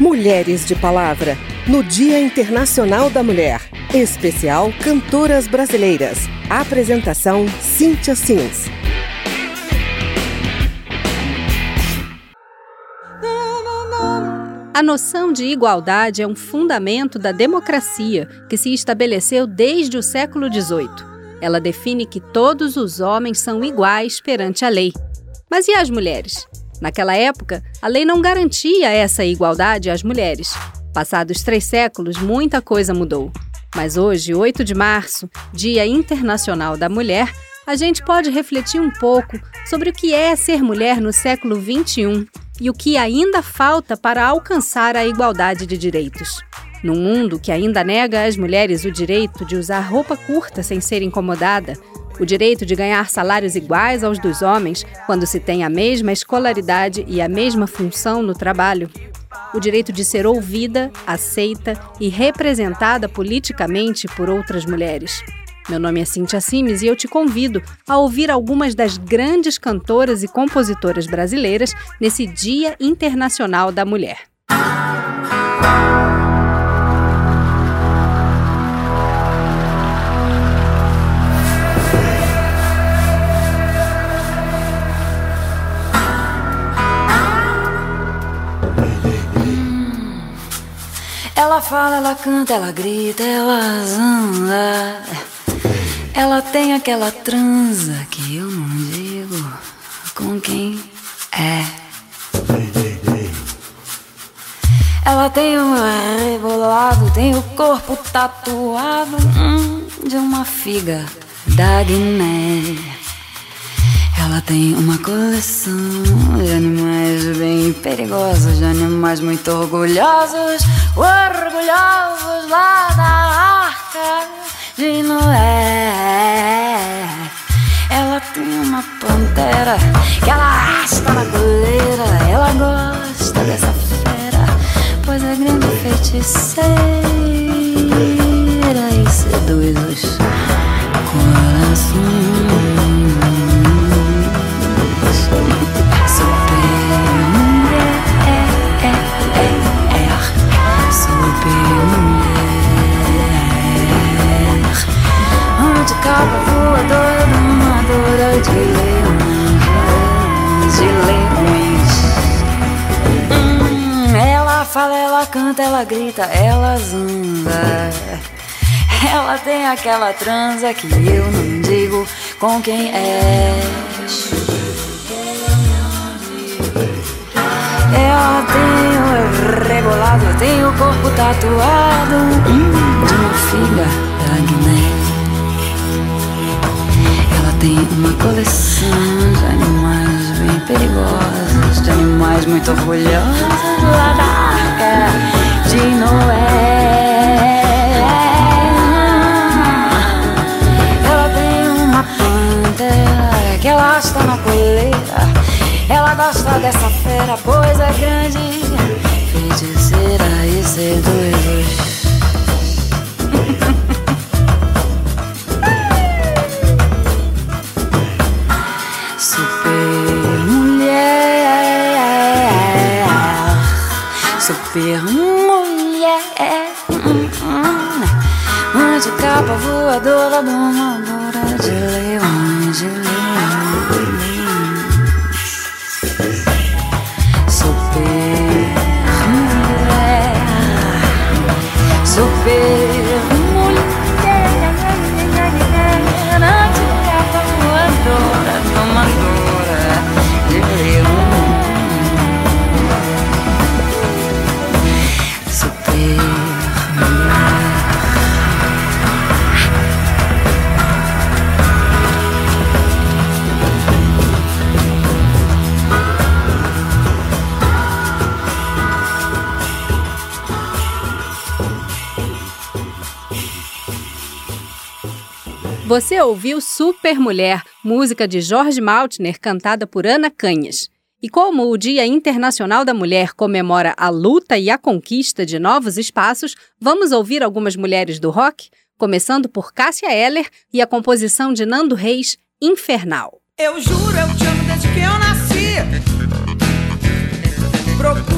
Mulheres de Palavra, no Dia Internacional da Mulher. Especial Cantoras Brasileiras. Apresentação Cíntia Sims. A noção de igualdade é um fundamento da democracia que se estabeleceu desde o século XVIII. Ela define que todos os homens são iguais perante a lei. Mas e as mulheres? Naquela época, a lei não garantia essa igualdade às mulheres. Passados três séculos, muita coisa mudou. Mas hoje, 8 de março, Dia Internacional da Mulher, a gente pode refletir um pouco sobre o que é ser mulher no século XXI e o que ainda falta para alcançar a igualdade de direitos. Num mundo que ainda nega às mulheres o direito de usar roupa curta sem ser incomodada, o direito de ganhar salários iguais aos dos homens quando se tem a mesma escolaridade e a mesma função no trabalho, o direito de ser ouvida, aceita e representada politicamente por outras mulheres. Meu nome é Cintia Simes e eu te convido a ouvir algumas das grandes cantoras e compositoras brasileiras nesse Dia Internacional da Mulher. Ela fala, ela canta, ela grita, ela zanga. Ela tem aquela transa que eu não digo com quem é. Ela tem o rebolado, tem o corpo tatuado hum, de uma figa da Guiné. Ela tem uma coleção de animais bem perigosos, de animais muito orgulhosos, orgulhosos lá da arca de Noé. Ela tem uma pantera que ela arrasta na coleira. Ela gosta dessa fera, pois é grande feiticeira e seduz os corações. Ela fala, ela grita, ela zumba. Ela tem aquela transa que eu não digo com quem é. Ela tem o rebolado, tem o corpo tatuado. De uma filha da Guiné. Tem uma coleção de animais bem perigosos, de animais muito orgulhosos. Lá da arca de Noé. Ela gosta dessa fera, pois é grande, feiticeira e seduz. Super Você ouviu Super Mulher, música de Jorge Maltner, cantada por Ana Canhas. E como o Dia Internacional da Mulher comemora a luta e a conquista de novos espaços, vamos ouvir algumas mulheres do rock, começando por Cássia Eller e a composição de Nando Reis, Infernal. Eu juro, eu te amo desde que eu nasci. Procuro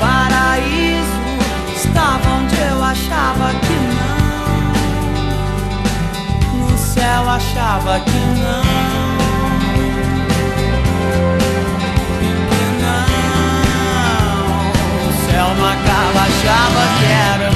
paraíso estava onde eu achava que não. No céu achava que não. céu não acaba, achava que era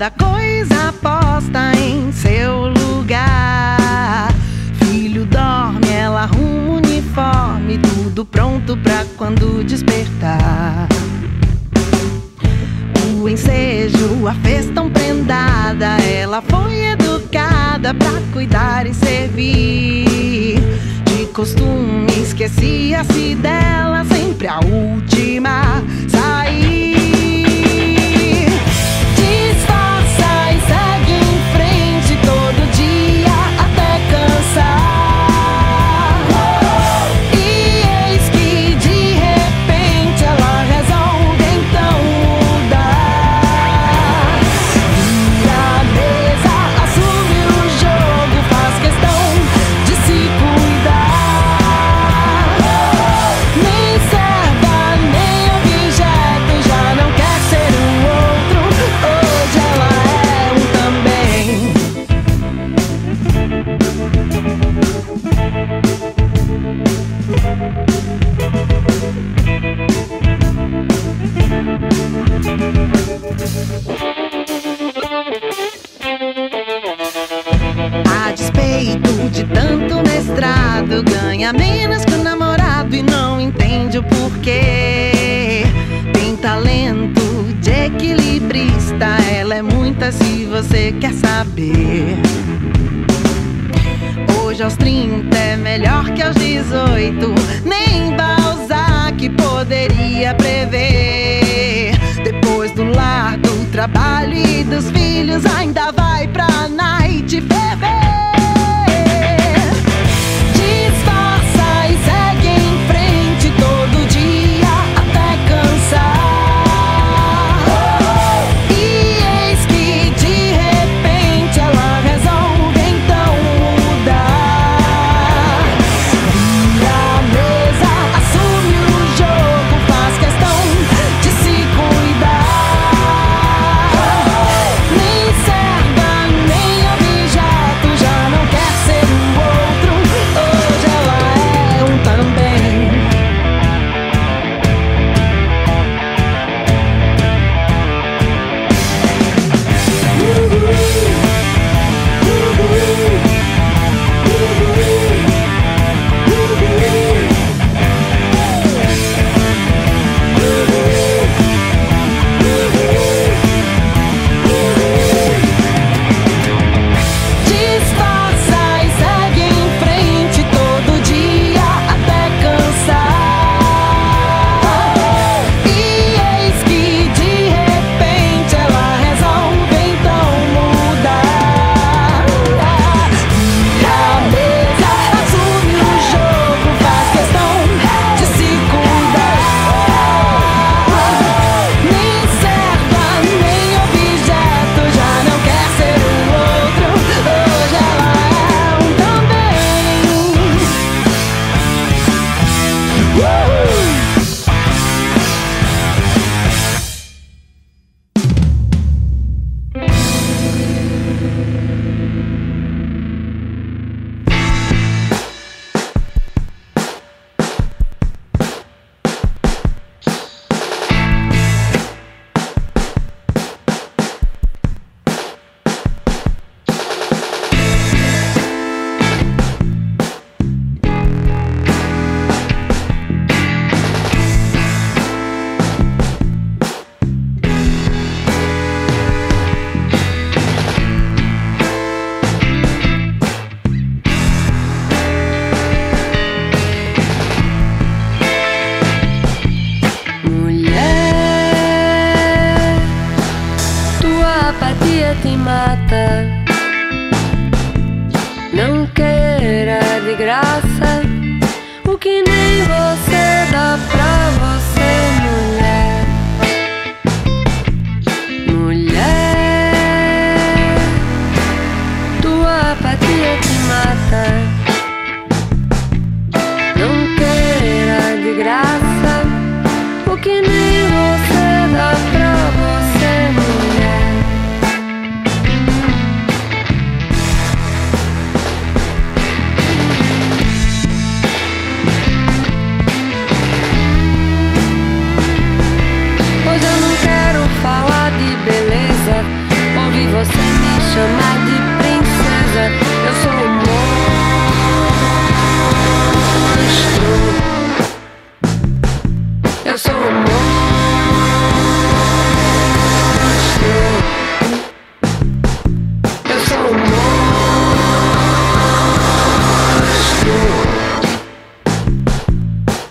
cada coisa posta em seu lugar. Filho dorme, ela arruma o uniforme, tudo pronto pra quando despertar. O ensejo, a fez tão prendada, ela foi educada pra cuidar e servir. De costume, esquecia-se dela, sempre a última sair. ganha menos que o namorado e não entende o porquê. Tem talento de equilibrista, ela é muita se você quer saber. Hoje aos 30 é melhor que aos 18, nem Balzac poderia prever. Depois do lar, do trabalho e dos filhos, ainda vai pra night beber. apatia te mata. Não queira de graça o que nem você dá pra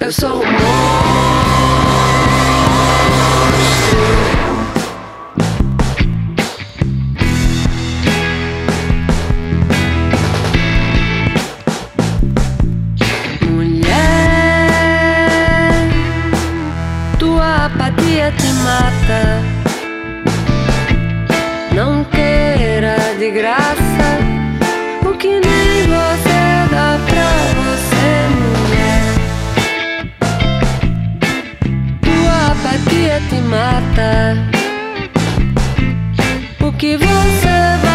eu sou. Mulher, tua apatia te mata. Não queira de graça. mata. O que você vai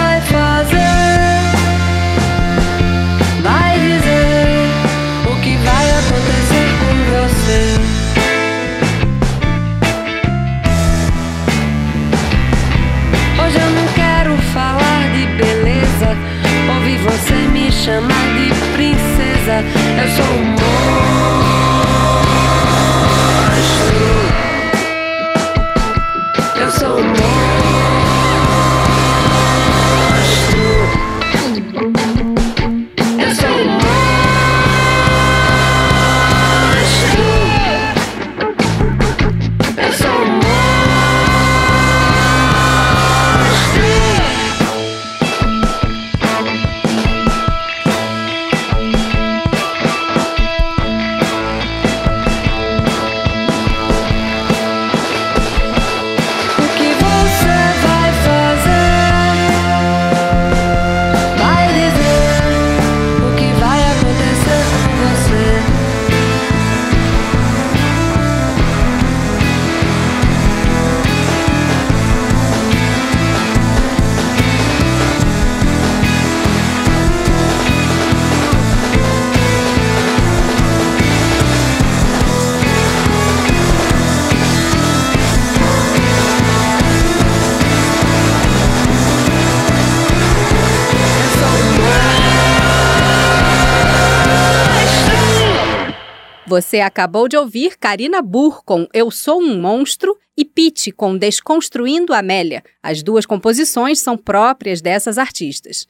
Você acabou de ouvir Karina Burr com Eu Sou um Monstro e Pete com Desconstruindo Amélia. As duas composições são próprias dessas artistas.